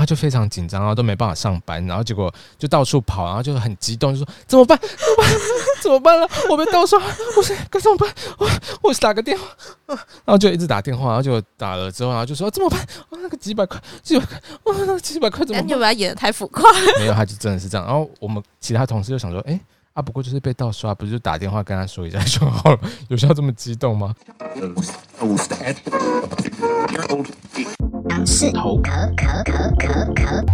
后他就非常紧张，然后都没办法上班，然后结果就到处跑，然后就很激动，就说怎么办？怎么办？怎么办了？我被盗刷，我是该怎么办？我我是打个电话，然后就一直打电话，然后就打了之后，然后就说怎么办？哇，那个几百块，几百块，哇，那个几百块怎么办？你把他演的太浮夸。没有，他就真的是这样。然后我们其他同事就想说，哎、欸。啊，不过就是被盗刷，不是就打电话跟他说一下 就好了，有需要这么激动吗？是头壳壳壳壳壳。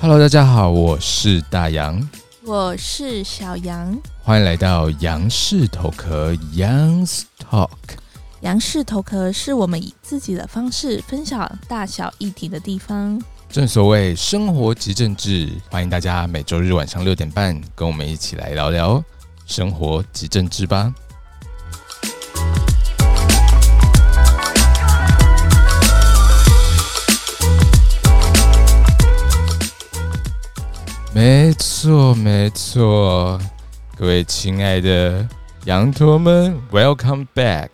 Hello，大家好，我是大杨。我是小杨，欢迎来到杨氏头壳 Young's Talk。杨氏头壳是我们以自己的方式分享大小议题的地方。正所谓生活即政治，欢迎大家每周日晚上六点半跟我们一起来聊聊生活即政治吧。没错，没错，各位亲爱的羊驼们，Welcome back。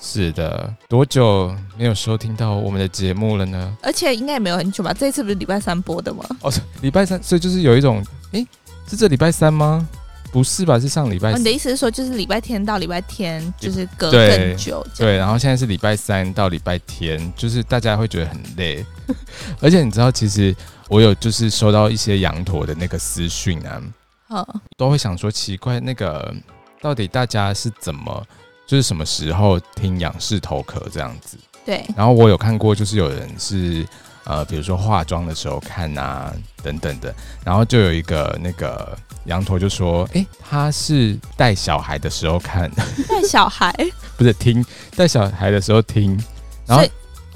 是的，多久没有收听到我们的节目了呢？而且应该也没有很久吧？这一次不是礼拜三播的吗？哦，礼拜三，所以就是有一种，诶，是这礼拜三吗？不是吧？是上礼拜你的意思是说，就是礼拜天到礼拜天，就是隔更久对？对，然后现在是礼拜三到礼拜天，就是大家会觉得很累。而且你知道，其实。我有就是收到一些羊驼的那个私讯啊，嗯，都会想说奇怪，那个到底大家是怎么，就是什么时候听仰视头壳这样子？对。然后我有看过，就是有人是呃，比如说化妆的时候看啊，等等的。然后就有一个那个羊驼就说，哎、欸，他是带小孩的时候看，带小孩不是听，带小孩的时候听，然后。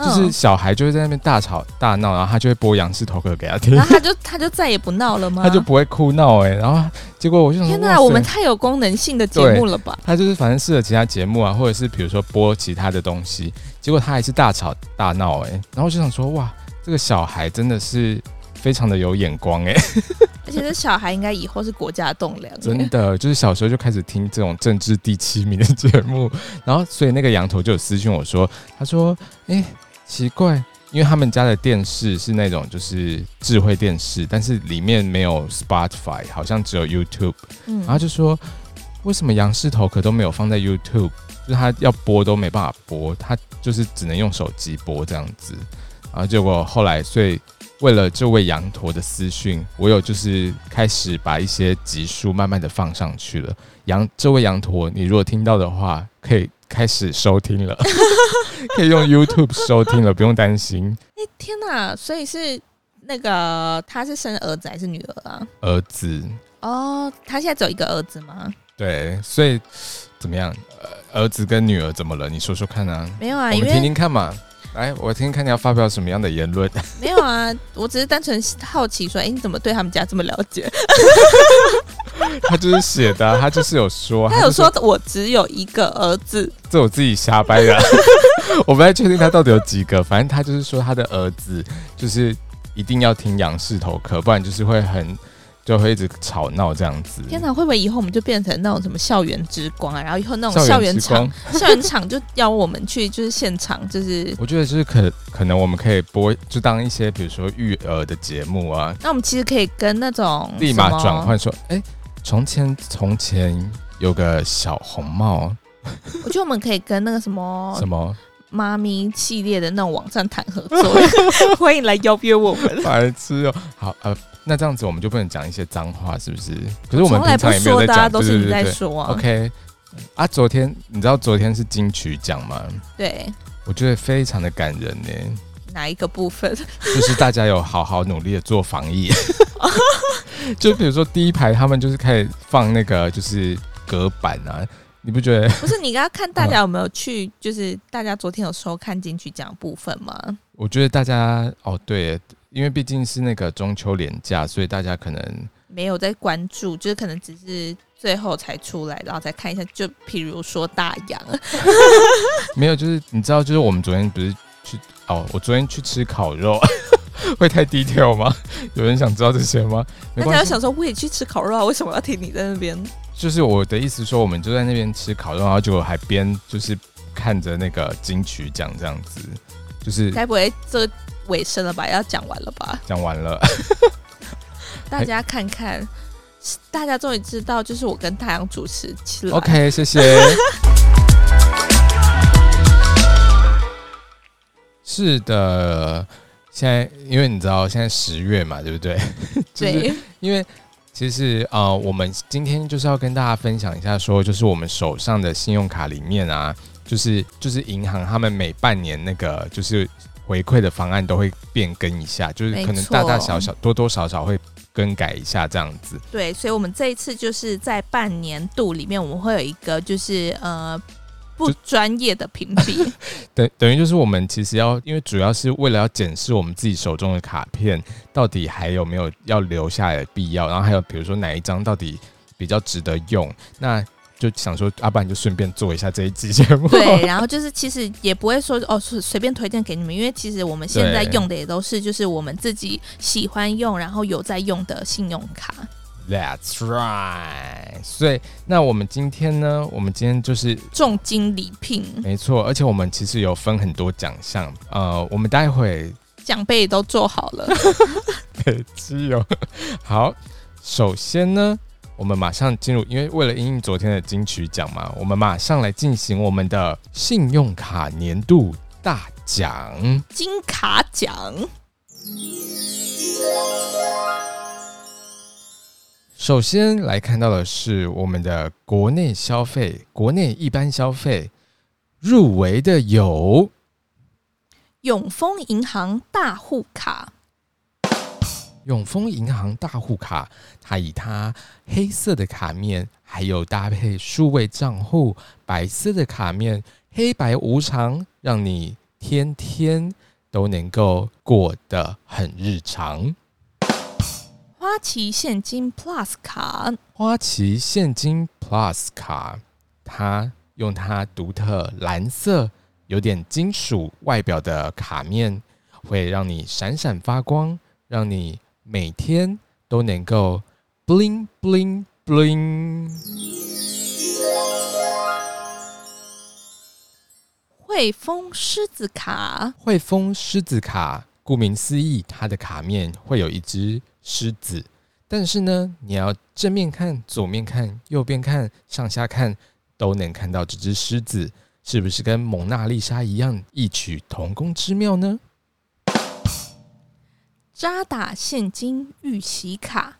就是小孩就会在那边大吵大闹，然后他就会播杨氏头壳给他听，然后他就他就再也不闹了吗？他就不会哭闹哎、欸，然后结果我就想，天哪，我们太有功能性的节目了吧？他就是反正适合其他节目啊，或者是比如说播其他的东西，结果他还是大吵大闹哎、欸，然后我就想说哇，这个小孩真的是。非常的有眼光哎，而且这小孩应该以后是国家栋梁。真的，就是小时候就开始听这种政治第七名的节目，然后所以那个羊头就有私讯我说，他说，哎、欸，奇怪，因为他们家的电视是那种就是智慧电视，但是里面没有 Spotify，好像只有 YouTube，嗯，然后就说为什么杨氏头壳都没有放在 YouTube，就是他要播都没办法播，他就是只能用手机播这样子，然后结果后来所以。为了这位羊驼的私讯，我有就是开始把一些集数慢慢的放上去了。羊，这位羊驼，你如果听到的话，可以开始收听了，可以用 YouTube 收听了，不用担心。哎、欸，天哪！所以是那个他是生儿子还是女儿啊？儿子。哦，他现在只有一个儿子吗？对，所以怎么样？儿子跟女儿怎么了？你说说看啊。没有啊，我们听听看嘛。来，我听听看你要发表什么样的言论？没有啊，我只是单纯好奇说，哎、欸，你怎么对他们家这么了解？他就是写的、啊，他就是有说，他有说我只有一个儿子，这我自己瞎掰的，我不太确定他到底有几个，反正他就是说他的儿子就是一定要听杨氏头壳，不然就是会很。就会一直吵闹这样子。天哪，会不会以后我们就变成那种什么校园之光啊？然后以后那种校园场，校园场就邀我们去，就是现场，就是。我觉得就是可可能我们可以播，就当一些比如说育儿的节目啊。那我们其实可以跟那种立马转换说，哎、欸，从前从前有个小红帽。我觉得我们可以跟那个什么什么妈咪系列的那种网站谈合作，欢迎来邀约我们。白痴哦，好呃。那这样子我们就不能讲一些脏话，是不是？可是我们平常也没有在讲，都是你在说啊。OK，啊，昨天你知道昨天是金曲奖吗？对，我觉得非常的感人呢。哪一个部分？就是大家有好好努力的做防疫，就比如说第一排他们就是开始放那个就是隔板啊，你不觉得？不是，你刚刚看大家有没有去？就是大家昨天有收看进去讲部分吗？我觉得大家哦，对。因为毕竟是那个中秋连假，所以大家可能没有在关注，就是可能只是最后才出来，然后再看一下。就譬如说大洋，没有，就是你知道，就是我们昨天不是去哦，我昨天去吃烤肉，会太 detail 吗？有人想知道这些吗？大家想说我也去吃烤肉啊，为什么要听你在那边？就是我的意思说，我们就在那边吃烤肉，然后就还边就是看着那个金曲奖这样子，就是该不会这尾声了吧？要讲完了吧？讲完了，大家看看，大家终于知道，就是我跟太阳主持起来。OK，谢谢。是的，现在因为你知道现在十月嘛，对不对？对，就是、因为其实呃，我们今天就是要跟大家分享一下，说就是我们手上的信用卡里面啊，就是就是银行他们每半年那个就是回馈的方案都会变更一下，就是可能大大小小多多少少会更改一下这样子。对，所以我们这一次就是在半年度里面，我们会有一个就是呃。不专业的评比，等等于就是我们其实要，因为主要是为了要检视我们自己手中的卡片到底还有没有要留下来的必要，然后还有比如说哪一张到底比较值得用，那就想说，阿、啊、不然就顺便做一下这一期节目。对，然后就是其实也不会说哦，随便推荐给你们，因为其实我们现在用的也都是就是我们自己喜欢用，然后有在用的信用卡。That's right。所以，那我们今天呢？我们今天就是重金礼聘，没错。而且我们其实有分很多奖项。呃，我们待会奖杯都做好了。对，只有好。首先呢，我们马上进入，因为为了因应昨天的金曲奖嘛，我们马上来进行我们的信用卡年度大奖——金卡奖。首先来看到的是我们的国内消费，国内一般消费入围的有永丰银行大户卡。永丰银行大户卡，它以它黑色的卡面，还有搭配数位账户，白色的卡面，黑白无常，让你天天都能够过得很日常。花旗现金 Plus 卡，花旗现金 Plus 卡，它用它独特蓝色、有点金属外表的卡面，会让你闪闪发光，让你每天都能够 bling bling bling。汇丰狮子卡，汇丰狮子卡，顾名思义，它的卡面会有一只。狮子，但是呢，你要正面看、左面看、右边看、上下看，都能看到这只狮子，是不是跟蒙娜丽莎一样异曲同工之妙呢？渣打现金预洗卡，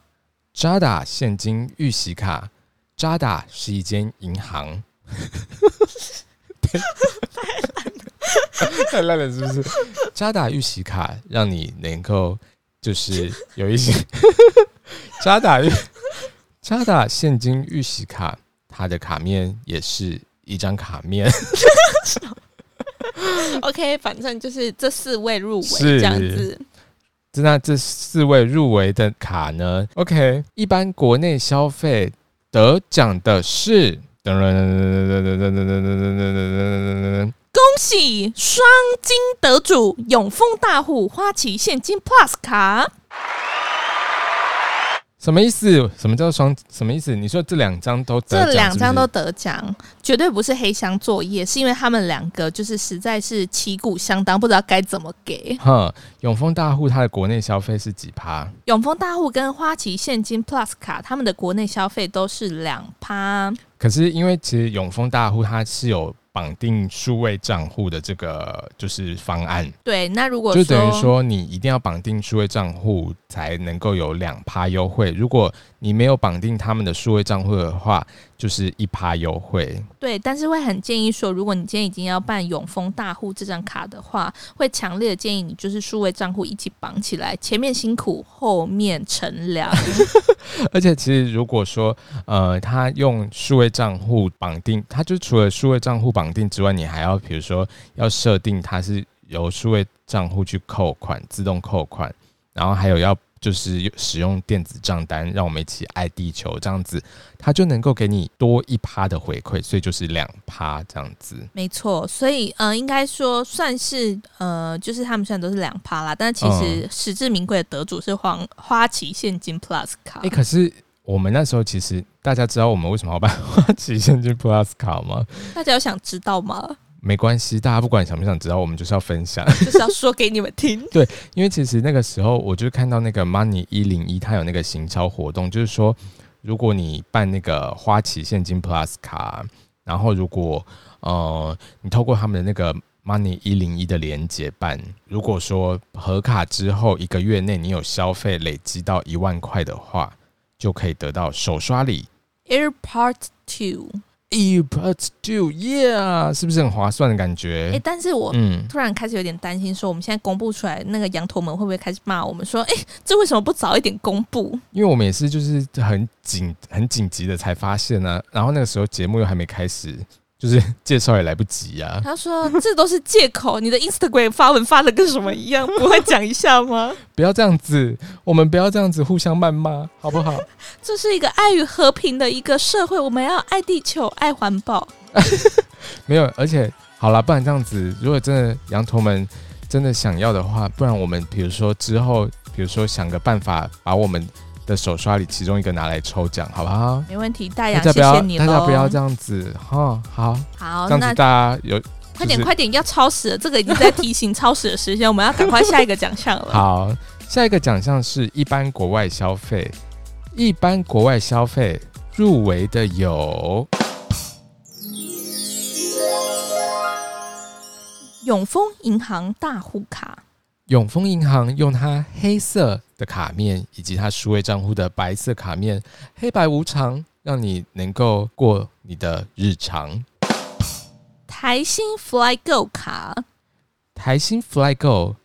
渣打现金预洗卡，渣打是一间银行，太烂了，太烂了，是不是？渣打预洗卡让你能够。就是 有一些 渣打渣打现金预洗卡，它的卡面也是一张卡面。OK，反正就是这四位入围这样子。那这四位入围的卡呢？OK，一般国内消费得奖的是噔噔噔噔噔噔噔噔噔噔噔噔。恭喜双金得主永丰大户花旗现金 Plus 卡，什么意思？什么叫双？什么意思？你说这两张都得奖，这两张都得奖，绝对不是黑箱作业，是因为他们两个就是实在是旗鼓相当，不知道该怎么给。哼，永丰大户它的国内消费是几趴？永丰大户跟花旗现金 Plus 卡，他们的国内消费都是两趴。可是因为其实永丰大户它是有。绑定数位账户的这个就是方案。对，那如果就等于说你一定要绑定数位账户才能够有两趴优惠，如果你没有绑定他们的数位账户的话，就是一趴优惠。对，但是会很建议说，如果你今天已经要办永丰大户这张卡的话，会强烈的建议你就是数位账户一起绑起来，前面辛苦，后面乘凉。而且其实如果说呃，他用数位账户绑定，他就除了数位账户绑。绑定之外，你还要比如说要设定它是由数位账户去扣款，自动扣款，然后还有要就是使用电子账单，让我们一起爱地球，这样子，它就能够给你多一趴的回馈，所以就是两趴这样子。没错，所以呃，应该说算是呃，就是他们虽然都是两趴啦，但其实实至名归的得主是黄花旗现金 Plus 卡。哎、欸，可是我们那时候其实大家知道我们为什么要办花旗现金 Plus 卡吗？大家有想知道吗？没关系，大家不管想不想知道，我们就是要分享，就是要说给你们听。对，因为其实那个时候，我就看到那个 Money 一零一，它有那个行销活动，就是说，如果你办那个花旗现金 Plus 卡，然后如果呃你透过他们的那个 Money 一零一的连接办，如果说核卡之后一个月内你有消费累积到一万块的话，就可以得到首刷礼 AirPods Two。AirPods 2，Yeah，是不是很划算的感觉？哎、欸，但是我突然开始有点担心，说我们现在公布出来，那个羊驼们会不会开始骂我们说，哎、欸，这为什么不早一点公布？因为我们也是就是很紧、很紧急的才发现呢、啊，然后那个时候节目又还没开始。就是 介绍也来不及啊！他说：“这都是借口，你的 Instagram 发文发的跟什么一样？不会讲一下吗？” 不要这样子，我们不要这样子互相谩骂，好不好？这是一个爱与和平的一个社会，我们要爱地球、爱环保。没有，而且好了，不然这样子，如果真的羊驼们真的想要的话，不然我们比如说之后，比如说想个办法把我们。的手刷里其中一个拿来抽奖，好不好？没问题，大家谢谢你。大家不要这样子哈，好好，这样子大家有、快点快点要超时了，这个已经在提醒超时的时间，我们要赶快下一个奖项了。好，下一个奖项是一般国外消费，一般国外消费入围的有永丰银行大户卡。永丰银行用它黑色的卡面以及它数位账户的白色卡面，黑白无常，让你能够过你的日常。台新 Fly Go 卡，台新 Fly Go，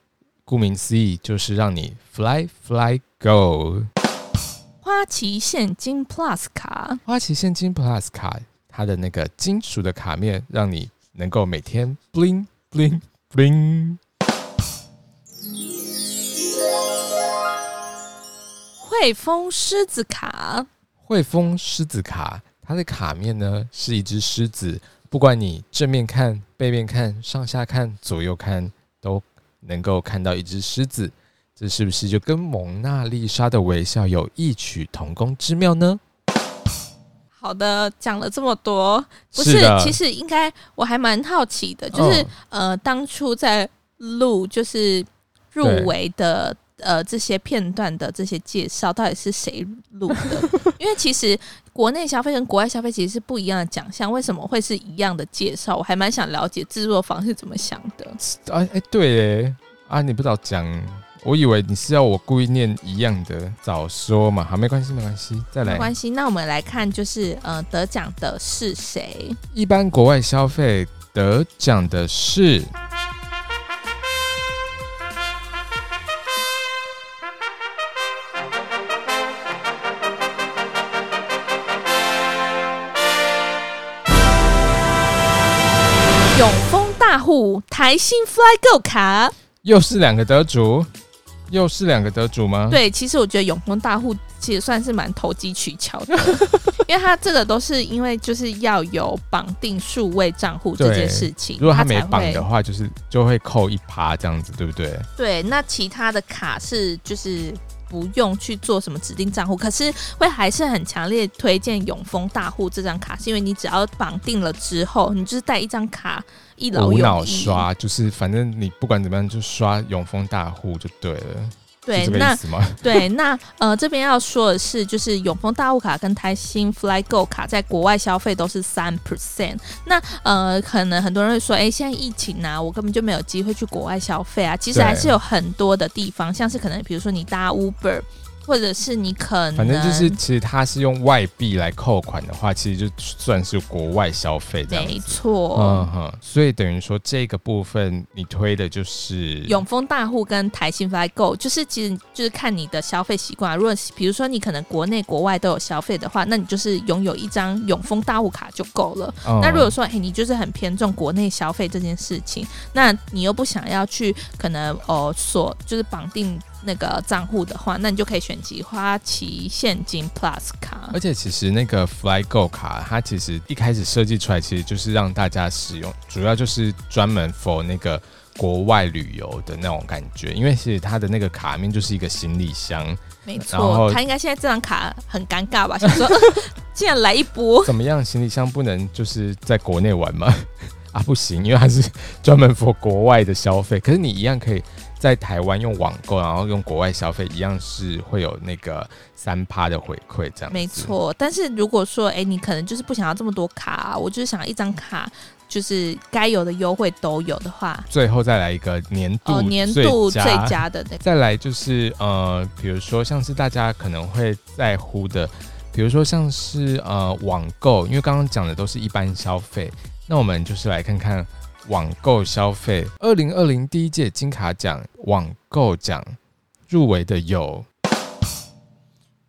顾名思义就是让你 Fly Fly Go。花旗现金 Plus 卡，花旗现金 Plus 卡，它的那个金属的卡面，让你能够每天 bling bling bling。汇丰狮子卡，汇丰狮子卡，它的卡面呢是一只狮子，不管你正面看、背面看、上下看、左右看，都能够看到一只狮子。这是不是就跟蒙娜丽莎的微笑有异曲同工之妙呢？好的，讲了这么多，不是，是其实应该我还蛮好奇的，就是、哦、呃，当初在录就是入围的。呃，这些片段的这些介绍到底是谁录的？因为其实国内消费跟国外消费其实是不一样的奖项，为什么会是一样的介绍？我还蛮想了解制作方是怎么想的。啊，哎、欸，对，哎，啊，你不早讲，我以为你是要我故意念一样的，早说嘛。好，没关系，没关系，再来。没关系，那我们来看，就是呃，得奖的是谁？一般国外消费得奖的是。永丰大户台新 FlyGo 卡，又是两个得主，又是两个得主吗？对，其实我觉得永丰大户其实算是蛮投机取巧的，因为他这个都是因为就是要有绑定数位账户这件事情，如果他没绑的话，就是就会扣一趴这样子，对不对？对，那其他的卡是就是。不用去做什么指定账户，可是会还是很强烈推荐永丰大户这张卡，是因为你只要绑定了之后，你就是带一张卡一劳永逸，无脑刷，就是反正你不管怎么样就刷永丰大户就对了。对，那对那呃，这边要说的是，就是永丰大物卡跟台新 Fly Go 卡在国外消费都是三 percent。那呃，可能很多人会说，哎、欸，现在疫情啊，我根本就没有机会去国外消费啊。其实还是有很多的地方，像是可能比如说你搭 Uber。或者是你可能，反正就是，其实它是用外币来扣款的话，其实就算是国外消费这样。没错，嗯哼，所以等于说这个部分你推的就是永丰大户跟台新 FlyGo，就是其实就是看你的消费习惯。如果比如说你可能国内国外都有消费的话，那你就是拥有一张永丰大户卡就够了。嗯。那如果说哎，你就是很偏重国内消费这件事情，那你又不想要去可能哦，所就是绑定。那个账户的话，那你就可以选集花旗现金 Plus 卡。而且其实那个 FlyGo 卡，它其实一开始设计出来，其实就是让大家使用，主要就是专门 for 那个国外旅游的那种感觉。因为其实它的那个卡面就是一个行李箱，没错。他应该现在这张卡很尴尬吧？想说，竟然来一波，怎么样？行李箱不能就是在国内玩吗？啊，不行，因为它是专门 for 国外的消费。可是你一样可以。在台湾用网购，然后用国外消费，一样是会有那个三趴的回馈，这样没错。但是如果说，哎、欸，你可能就是不想要这么多卡，啊，我就是想要一张卡，就是该有的优惠都有的话，最后再来一个年度年度最佳的，那个。再来就是呃，比如说像是大家可能会在乎的，比如说像是呃网购，因为刚刚讲的都是一般消费，那我们就是来看看。网购消费，二零二零第一届金卡奖网购奖入围的有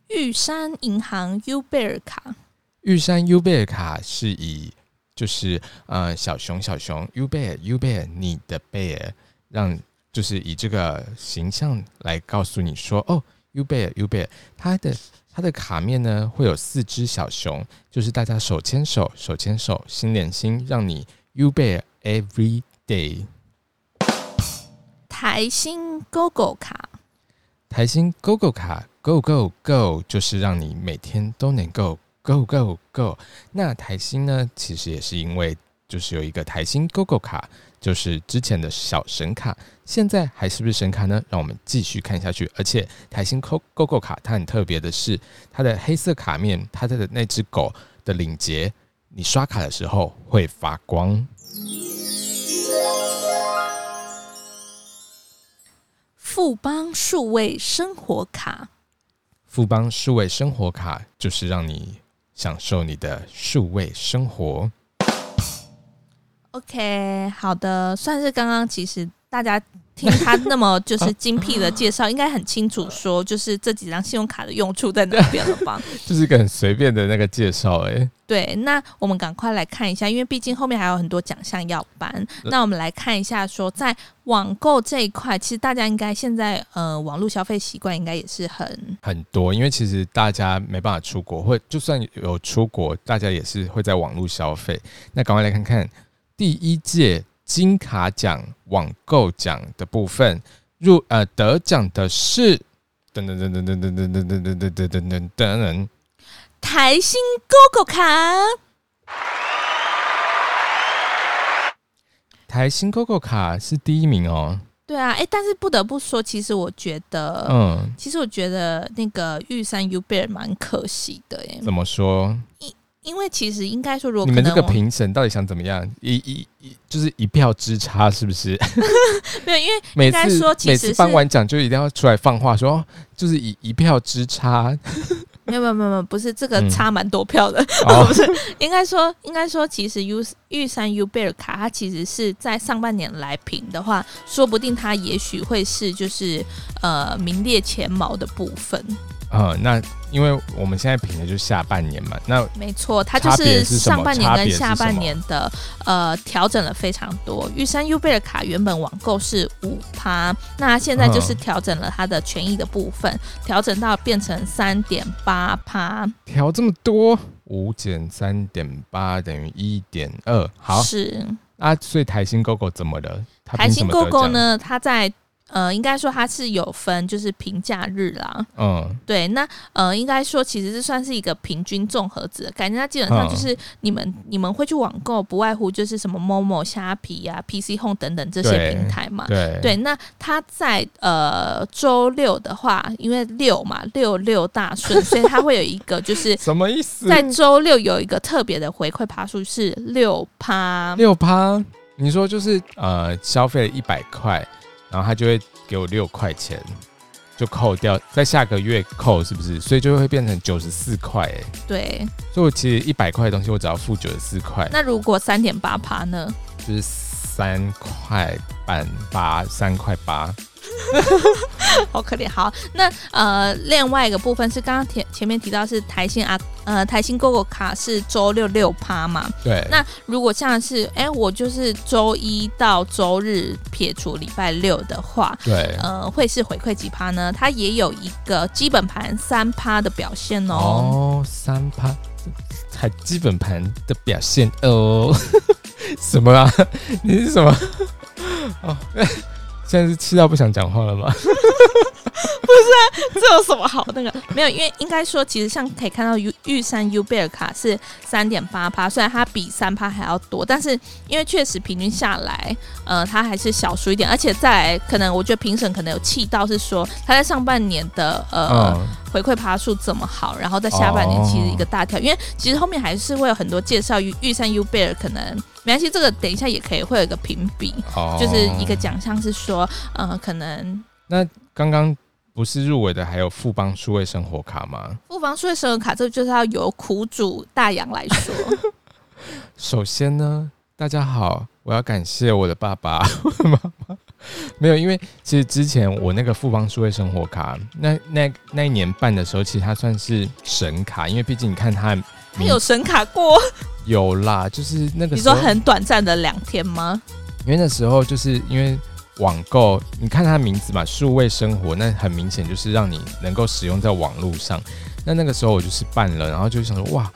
玉山银行 U 贝尔卡。玉山 U 贝尔卡是以就是呃小熊小熊 U 贝尔 U 贝尔你的贝尔，让就是以这个形象来告诉你说哦 U 贝尔 U 贝尔，它的它的卡面呢会有四只小熊，就是大家手牵手手牵手心连心，让你 U 贝尔。Every day，台新 GoGo 卡，台新 GoGo 卡，Go Go Go，就是让你每天都能够 Go Go Go。那台新呢，其实也是因为就是有一个台新 GoGo 卡，就是之前的小神卡，现在还是不是神卡呢？让我们继续看下去。而且台新 GoGo 卡，它很特别的是，它的黑色卡面，它的那只狗的领结，你刷卡的时候会发光。富邦数位生活卡，富邦数位生活卡就是让你享受你的数位生活。OK，好的，算是刚刚其实大家。听他那么就是精辟的介绍，应该很清楚说，就是这几张信用卡的用处在哪边了吧？就是一个很随便的那个介绍，哎。对，那我们赶快来看一下，因为毕竟后面还有很多奖项要颁。那我们来看一下，说在网购这一块，其实大家应该现在呃网络消费习惯应该也是很很多，因为其实大家没办法出国，或就算有出国，大家也是会在网络消费。那赶快来看看第一届。金卡奖网购奖的部分入呃得奖的是噔噔噔噔噔噔噔噔噔噔噔噔噔噔台新 GoGo 卡，台新 GoGo 卡是第一名哦。对啊，哎，但是不得不说，其实我觉得，嗯，其实我觉得那个玉山 U 贝尔蛮可惜的耶。怎么说？因因为其实应该说，如果你们这个评审到底想怎么样？一一一就是一票之差，是不是？没有，因为 每次每次颁完奖就一定要出来放话说，就是以一票之差。没有没有没有，不是这个差蛮多票的，嗯、不是？应该说应该说，其实 U 玉山 U 贝尔卡，它其实是在上半年来评的话，说不定它也许会是就是呃名列前茅的部分。呃，那因为我们现在评的就是下半年嘛，那没错，它就是上半年跟下半年的呃调整了非常多。玉山 U 贝尔卡原本网购是五趴，那现在就是调整了它的权益的部分，调、嗯、整到变成三点八趴，调这么多，五减三点八等于一点二，好是啊，所以台新 GoGo 怎么了？台新 GoGo 呢？它在呃，应该说它是有分，就是平假日啦。嗯，对，那呃，应该说其实是算是一个平均综合值的感觉。它基本上就是你们、嗯、你们会去网购，不外乎就是什么 Momo、虾皮呀、啊、PC Home 等等这些平台嘛。对，对，那它在呃周六的话，因为六嘛，六六大顺，所以它会有一个就 是什么意思？在周六有一个特别的回馈趴数是六趴。六趴？你说就是呃，消费一百块。然后他就会给我六块钱，就扣掉，在下个月扣是不是？所以就会变成九十四块哎。对，所以我其实一百块的东西，我只要付九十四块。那如果三点八趴呢？就是三块半八，三块八。好可怜。好，那呃，另外一个部分是刚刚前前面提到是台新啊，呃，台新 GO GO 卡是周六六趴嘛？对。那如果像是哎、欸，我就是周一到周日撇除礼拜六的话，对，呃，会是回馈几趴呢？它也有一个基本盘三趴的表现哦。哦，三趴，还基本盘的表现哦。什么啊？你是什么？哦。现在是气到不想讲话了吗？不是啊，这有什么好那个？没有，因为应该说，其实像可以看到，玉玉山 U 贝尔卡是三点八趴，虽然它比三趴还要多，但是因为确实平均下来，呃，它还是小输一点。而且再来，可能我觉得评审可能有气到是说，他在上半年的呃、嗯、回馈趴数这么好，然后在下半年其实一个大跳，哦、因为其实后面还是会有很多介绍玉玉山 U 贝尔可能。没关系，这个等一下也可以会有一个评比，哦、就是一个奖项是说，呃，可能那刚刚不是入围的还有富邦数位生活卡吗？富邦数位生活卡，这个就是要由苦主大洋来说。首先呢，大家好，我要感谢我的爸爸、我 的妈妈。没有，因为其实之前我那个富邦数位生活卡，那那那一年办的时候，其实它算是神卡，因为毕竟你看它。它有神卡过？有啦，就是那个。你说很短暂的两天吗？因为那时候就是因为网购，你看它的名字嘛，数位生活，那很明显就是让你能够使用在网络上。那那个时候我就是办了，然后就想说哇，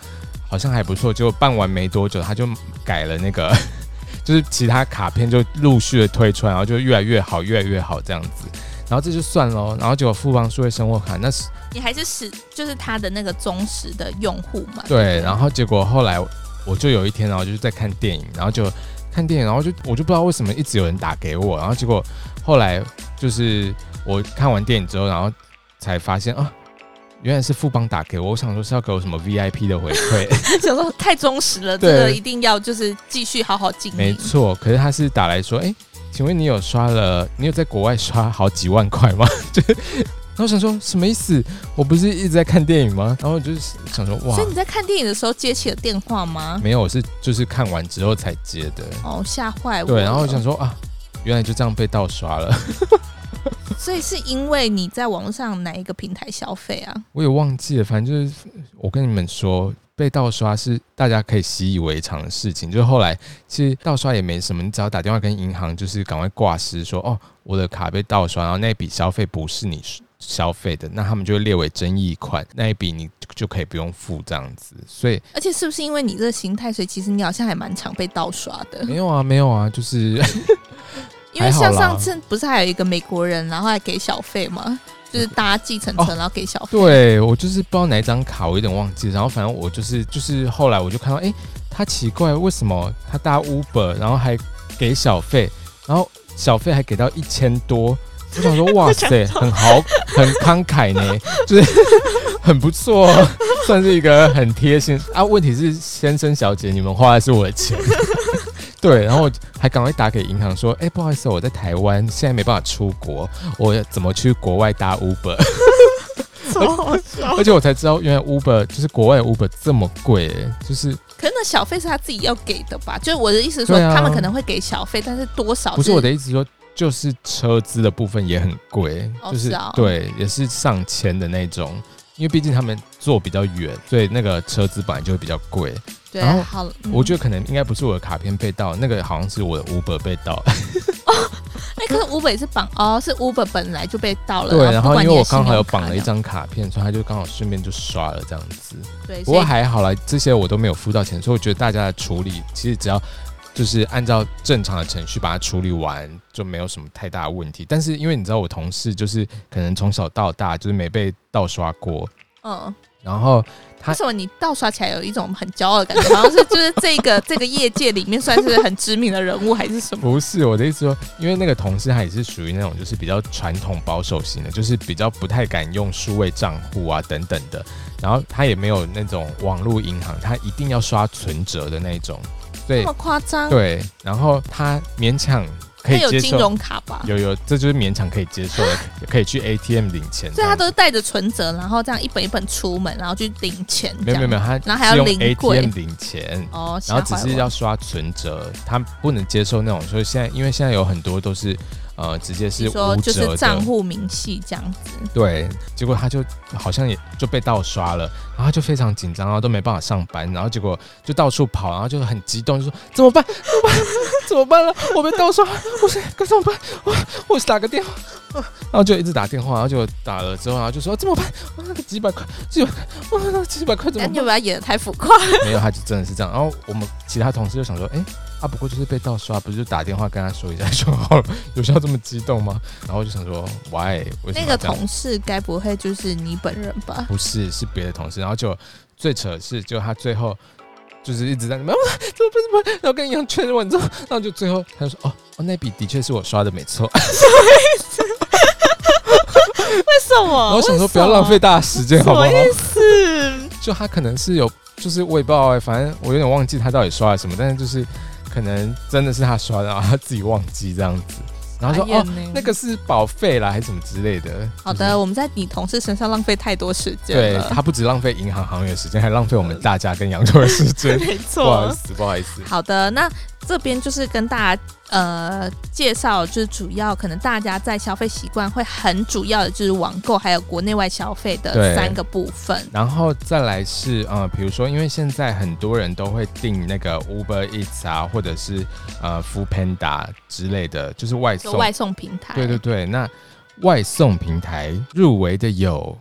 好像还不错。结果办完没多久，他就改了那个，就是其他卡片就陆续的推出来，然后就越来越好，越来越好这样子。然后这就算喽，然后结果富邦数位生活卡那是。你还是使就是他的那个忠实的用户嘛？对，然后结果后来我就有一天，然后就是在看电影，然后就看电影，然后就我就不知道为什么一直有人打给我，然后结果后来就是我看完电影之后，然后才发现啊，原来是富邦打给我，我想说是要给我什么 VIP 的回馈，想说太忠实了，这个一定要就是继续好好经营。没错，可是他是打来说，哎，请问你有刷了，你有在国外刷好几万块吗？就。然后想说什么意思？我不是一直在看电影吗？然后就是想说哇，所以你在看电影的时候接起了电话吗？没有，我是就是看完之后才接的。哦，吓坏我！对，然后我想说啊，原来就这样被盗刷了。所以是因为你在网络上哪一个平台消费啊？我也忘记了，反正就是我跟你们说，被盗刷是大家可以习以为常的事情。就是后来其实盗刷也没什么，你只要打电话跟银行，就是赶快挂失说哦，我的卡被盗刷，然后那笔消费不是你。消费的，那他们就会列为争议款，那一笔你就可以不用付这样子。所以，而且是不是因为你这个心态，所以其实你好像还蛮常被盗刷的？没有啊，没有啊，就是 因为像上次不是还有一个美国人，然后还给小费吗？就是搭计程车，然后给小费。哦。对，我就是不知道哪一张卡，我有点忘记。然后反正我就是就是后来我就看到，哎、欸，他奇怪，为什么他搭 Uber，然后还给小费，然后小费还给到一千多。我想说，哇塞，很豪，很慷慨呢，就是很不错，算是一个很贴心啊。问题是，先生小姐，你们花的是我的钱，对，然后还赶快打给银行说，哎、欸，不好意思，我在台湾，现在没办法出国，我要怎么去国外搭 Uber？而且我才知道，原来 Uber 就是国外的 Uber 这么贵，就是。可是那小费是他自己要给的吧？就是我的意思说，他们可能会给小费，但是多少是？不是我的意思说。就是车资的部分也很贵，哦、就是，对，也是上千的那种，因为毕竟他们坐比较远，所以那个车资本来就会比较贵。对，然后好，我觉得可能应该不是我的卡片被盗，那个好像是我的 Uber 被盗。哦，哎，可是 Uber 也是绑哦，是 Uber 本来就被盗了。对，然后因为我刚好有绑了一张卡片，所以他就刚好顺便就刷了这样子。对，不过还好啦，这些我都没有付到钱，所以我觉得大家的处理其实只要。就是按照正常的程序把它处理完，就没有什么太大的问题。但是因为你知道，我同事就是可能从小到大就是没被盗刷过，嗯，然后他为什么你盗刷起来有一种很骄傲的感觉？好像是就是这个这个业界里面算是很知名的人物，还是什么？不是我的意思说，因为那个同事他也是属于那种就是比较传统保守型的，就是比较不太敢用数位账户啊等等的。然后他也没有那种网络银行，他一定要刷存折的那种。对，这么夸张？对，然后他勉强可以接受，有金融卡吧？有有，这就是勉强可以接受的，可以去 ATM 领钱。所以他都是带着存折，然后这样一本一本出门，然后去领钱。没有没有没有，他然后还要领 ATM 领钱哦，然后只是要刷存折，他不能接受那种。所以现在因为现在有很多都是呃直接是说就是账户明细这样子。对，结果他就好像也就被盗刷了，然后他就非常紧张，然后都没办法上班，然后结果就到处跑，然后就很激动，就说怎么办？怎么办？怎么办了？我被盗刷，我是该怎么办？我我是打个电话，然后就一直打电话，然后就打了之后，然后就说怎么办？哇，那个几百块，几百块，哇，几百块怎么办？你有没有演的太浮夸？没有，他就真的是这样。然后我们其他同事就想说，哎、欸，啊，不过就是被盗刷，不是就打电话跟他说一下就好了，有需要这么激动吗？然后就想说，why？那个同事该不会就是你本人吧？不是，是别的同事。然后就最扯的是，就他最后就是一直在那边，怎么办？怎么办？然后跟银行确认完之后，然后就最后他就说，哦，哦，那笔的确是我刷的，没错。什么意思？为什么？然后想说不要浪费大家时间，好不好？什么？意思？就他可能是有。就是我也不知道哎，反正我有点忘记他到底刷了什么，但是就是可能真的是他刷的，然后他自己忘记这样子，然后说哦，那个是保费啦，还是什么之类的。好的，我们在你同事身上浪费太多时间，对，他不止浪费银行行员的时间，还浪费我们大家跟杨总的时间。没错，不好意思，不好意思。好的，那。这边就是跟大家呃介绍，就是主要可能大家在消费习惯会很主要的就是网购，还有国内外消费的三个部分。然后再来是呃，比如说，因为现在很多人都会订那个 Uber Eats 啊，或者是呃 Foodpanda 之类的，就是外送外送平台。对对对，那外送平台入围的有，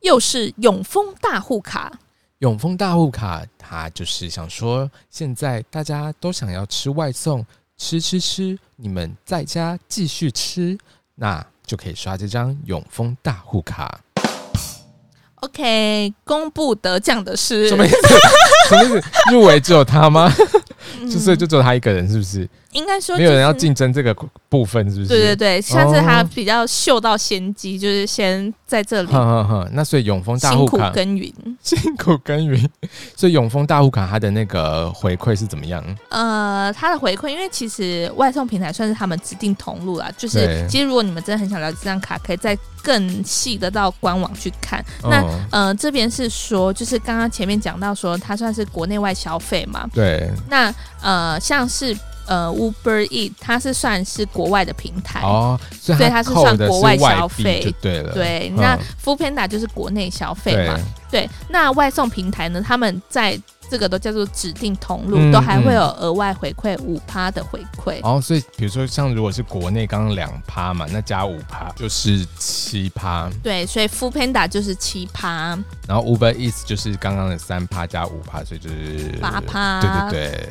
又是永丰大户卡。永丰大户卡，他就是想说，现在大家都想要吃外送，吃吃吃，你们在家继续吃，那就可以刷这张永丰大户卡。OK，公布得奖的是什么意思？什么意思？入围只有他吗？就所以就只有他一个人，是不是？应该说没有人要竞争这个部分，是不是？对对对，像是他比较嗅到先机，就是先在这里。哼哼哼，那所以永丰大户卡辛苦耕耘，辛苦耕耘。所以永丰大户卡它的那个回馈是怎么样？呃，它的回馈，因为其实外送平台算是他们指定通路啦。就是其实如果你们真的很想了解这张卡，可以再更细的到官网去看。那呃这边是说，就是刚刚前面讲到说，它算是国内外消费嘛。对。那呃像是。呃，Uber Eats 它是算是国外的平台哦，所以它是算国外消费，对了。对，那 Foodpanda 就是国内消费嘛，对。那外送平台呢，他们在这个都叫做指定通路，嗯、都还会有额外回馈五趴的回馈。哦，所以比如说像如果是国内刚刚两趴嘛，那加五趴就是七趴。对，所以 Foodpanda 就是七趴，然后 Uber Eats 就是刚刚的三趴加五趴，所以就是八趴。对对对。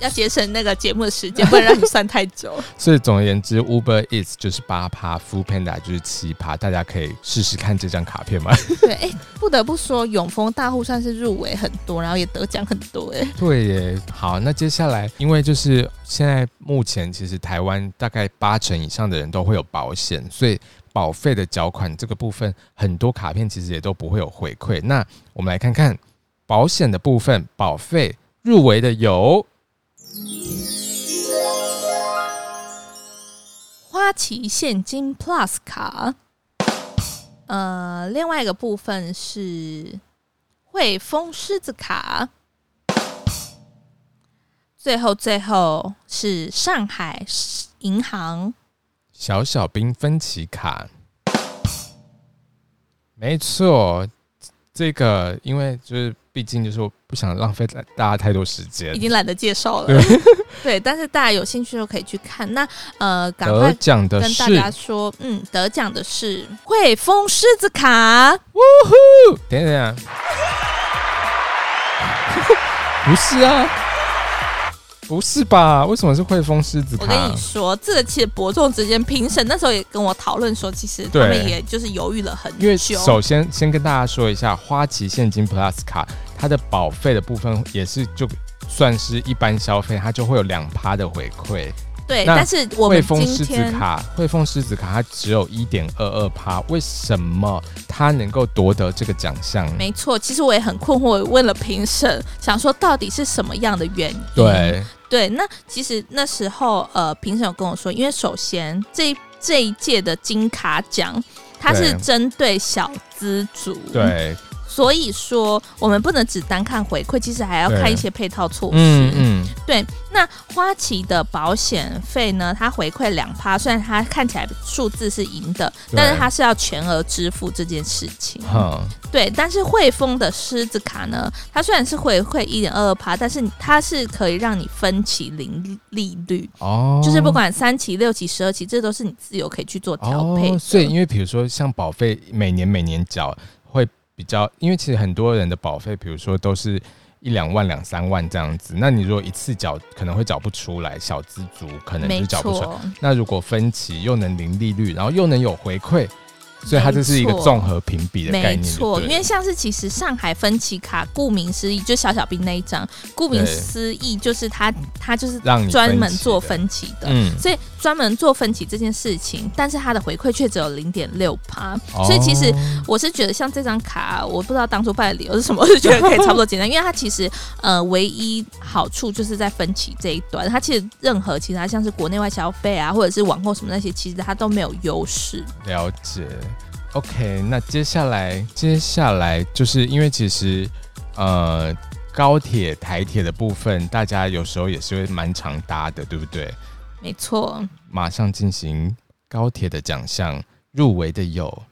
要节省那个节目的时间，不能让你算太久。所以总而言之，Uber Eats 就是八趴，Foodpanda 就是七趴，大家可以试试看这张卡片吗？对，哎、欸，不得不说，永丰大户算是入围很多，然后也得奖很多，哎。对耶。好，那接下来，因为就是现在目前其实台湾大概八成以上的人都会有保险，所以保费的缴款这个部分，很多卡片其实也都不会有回馈。那我们来看看保险的部分，保费入围的有。花旗现金 Plus 卡，呃，另外一个部分是汇丰狮子卡，最后最后是上海银行。小小兵分期卡，没错，这个因为就是。毕竟就是我不想浪费大家太多时间，已经懒得介绍了。对，对，但是大家有兴趣就可以去看。那呃，赶快跟大家说，嗯，得奖的是汇丰狮子卡。呜呼！等等啊，不是啊。不是吧？为什么是汇丰狮子卡？我跟你说，这个其实伯仲之间，评审那时候也跟我讨论说，其实他们也就是犹豫了很久。因为首先先跟大家说一下，花旗现金 Plus 卡，它的保费的部分也是就算是一般消费，它就会有两趴的回馈。对，但是我们汇丰狮子卡，汇丰狮子卡它只有一点二二趴，为什么它能够夺得这个奖项？没错，其实我也很困惑，我问了评审，想说到底是什么样的原因？对对，那其实那时候呃，评审有跟我说，因为首先这这一届的金卡奖，它是针对小资族，对。所以说我们不能只单看回馈，其实还要看一些配套措施。嗯嗯，对。那花旗的保险费呢？它回馈两趴，虽然它看起来数字是赢的，但是它是要全额支付这件事情。嗯，对。但是汇丰的狮子卡呢？它虽然是回馈一点二二趴，但是它是可以让你分期零利率哦，就是不管三期、六期、十二期，这都是你自由可以去做调配。哦。所以，因为比如说像保费每年每年缴会比较，因为其实很多人的保费，比如说都是。一两万、两三万这样子，那你如果一次缴可能会缴不出来，小资族可能就缴不出来。那如果分期又能零利率，然后又能有回馈。所以它这是一个综合评比的概念，没错。因为像是其实上海分期卡，顾名思义就小小兵那一张，顾名思义就是它它就是专门做分期的，嗯，所以专门做分期这件事情，但是它的回馈却只有零点六趴。所以其实我是觉得像这张卡，我不知道当初办的理由是什么，我是觉得 可以差不多简单，因为它其实呃唯一好处就是在分期这一端，它其实任何其他像是国内外消费啊，或者是网购什么那些，其实它都没有优势。了解。OK，那接下来接下来就是因为其实呃高铁台铁的部分，大家有时候也是会蛮常搭的，对不对？没错。马上进行高铁的奖项，入围的有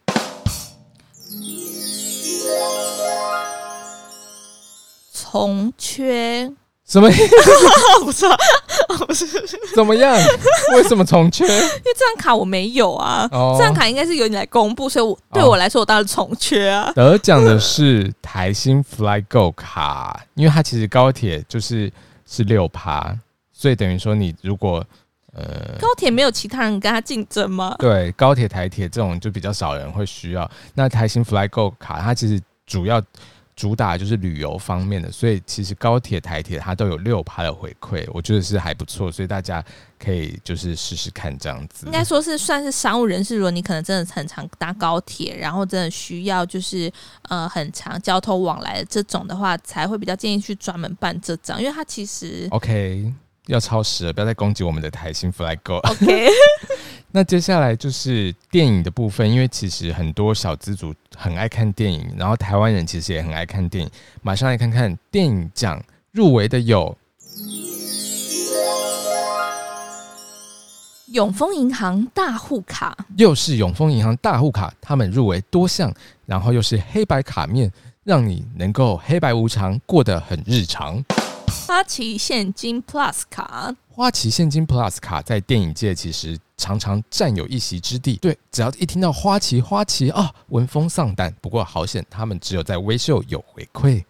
从缺。什么意思？不是，不是，怎么样？为什么重缺？因为这张卡我没有啊，哦、这张卡应该是由你来公布，所以我对我来说，我当然重缺啊。得奖的是台新 FlyGo 卡，因为它其实高铁就是是六趴，所以等于说你如果呃高铁没有其他人跟他竞争吗？对，高铁台铁这种就比较少人会需要。那台新 FlyGo 卡，它其实主要。主打就是旅游方面的，所以其实高铁、台铁它都有六趴的回馈，我觉得是还不错，所以大家可以就是试试看这样子。应该说是算是商务人士，如果你可能真的很常搭高铁，然后真的需要就是呃很长交通往来的这种的话，才会比较建议去专门办这张，因为它其实 OK 要超时了，不要再攻击我们的台新 FlyGo。OK。那接下来就是电影的部分，因为其实很多小资族很爱看电影，然后台湾人其实也很爱看电影。马上来看看电影奖入围的有永丰银行大户卡，又是永丰银行大户卡，他们入围多项，然后又是黑白卡面，让你能够黑白无常，过得很日常。花旗现金 Plus 卡，花旗现金 Plus 卡在电影界其实常常占有一席之地。对，只要一听到花旗花旗啊，闻风丧胆。不过好险，他们只有在微秀有回馈。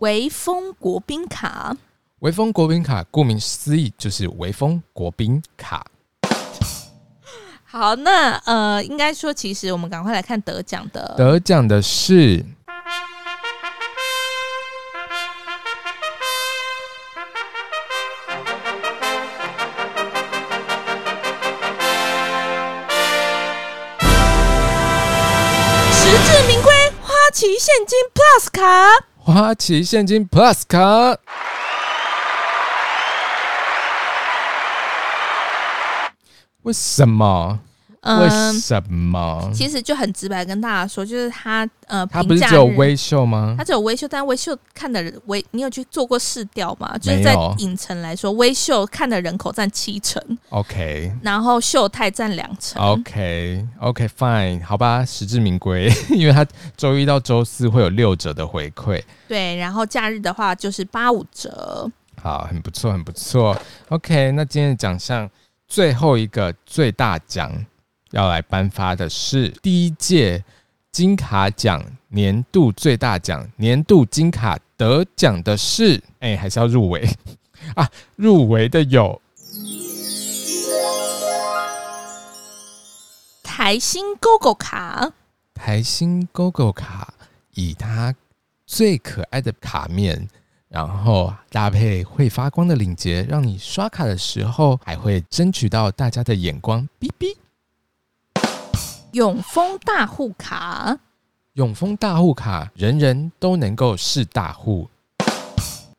微风国宾卡，微风国宾卡，顾名思义就是微风国宾卡。好，那呃，应该说，其实我们赶快来看得奖的，得奖的是。旗现金 Plus 卡，花旗现金 Plus 卡，为什么？为什么？其实就很直白跟大家说，就是他呃，他不是只有微秀吗？他只有微秀，但微秀看的人微，你有去做过市调吗？就是在影城来说，微秀看的人口占七成，OK，然后秀泰占两成，OK，OK，Fine，好吧，实至名归，因为他周一到周四会有六折的回馈，对，然后假日的话就是八五折，好，很不错，很不错，OK，那今天的奖项最后一个最大奖。要来颁发的是第一届金卡奖年度最大奖，年度金卡得奖的是，哎、欸，还是要入围 啊？入围的有台新 GOGO 卡，台新 GOGO 卡以它最可爱的卡面，然后搭配会发光的领结，让你刷卡的时候还会争取到大家的眼光，哔哔。永丰大户卡。永丰大户卡，人人都能够是大户。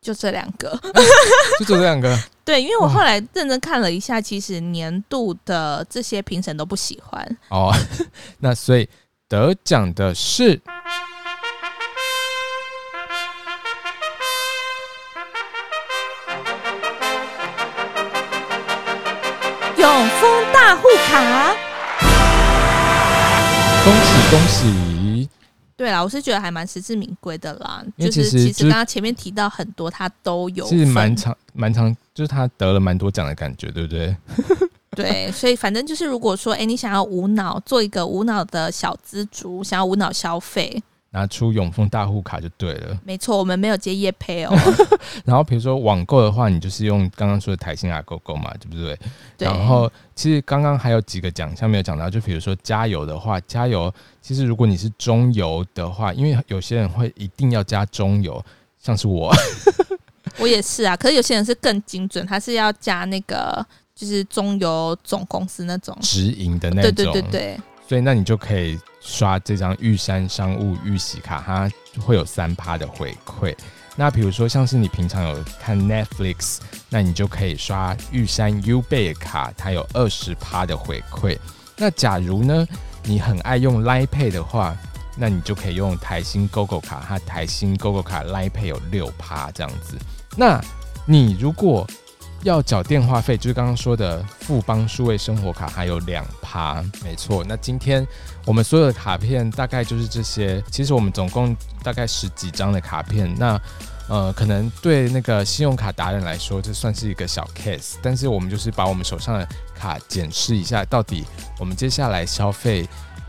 就这两个，就这两个。对，因为我后来认真看了一下，其实年度的这些评审都不喜欢。哦，那所以得奖的是。永丰大户卡。恭喜！对啦，我是觉得还蛮实至名归的啦。就是其实刚刚前面提到很多，他都有，其实蛮长蛮长，就是他得了蛮多奖的感觉，对不对？对，所以反正就是，如果说，哎，你想要无脑做一个无脑的小资族，想要无脑消费。拿出永丰大户卡就对了。没错，我们没有接业配哦。然后比如说网购的话，你就是用刚刚说的台新 Agogo 嘛，对不对？对。然后其实刚刚还有几个奖项没有讲到，就比如说加油的话，加油其实如果你是中油的话，因为有些人会一定要加中油，像是我，我也是啊。可是有些人是更精准，他是要加那个就是中油总公司那种直营的那种，对对对对。所以那你就可以。刷这张玉山商务预习卡，它会有三趴的回馈。那比如说，像是你平常有看 Netflix，那你就可以刷玉山 U 贝卡，它有二十趴的回馈。那假如呢，你很爱用 Line Pay 的话，那你就可以用台新 GoGo 卡，它台新 GoGo 卡 Line Pay 有六趴这样子。那你如果要缴电话费，就是刚刚说的富邦数位生活卡，还有两趴，没错。那今天我们所有的卡片大概就是这些。其实我们总共大概十几张的卡片，那呃，可能对那个信用卡达人来说，这算是一个小 case。但是我们就是把我们手上的卡检视一下，到底我们接下来消费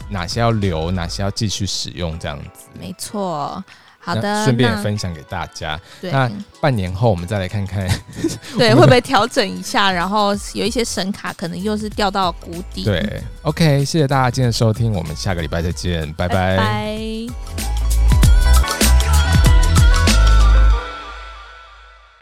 哪些要留，哪些要继续使用，这样子。没错。好的，顺便分享给大家。那半年后我们再来看看，对，会不会调整一下？然后有一些神卡可能又是掉到谷底。对，OK，谢谢大家今天的收听，我们下个礼拜再见，拜拜。拜拜。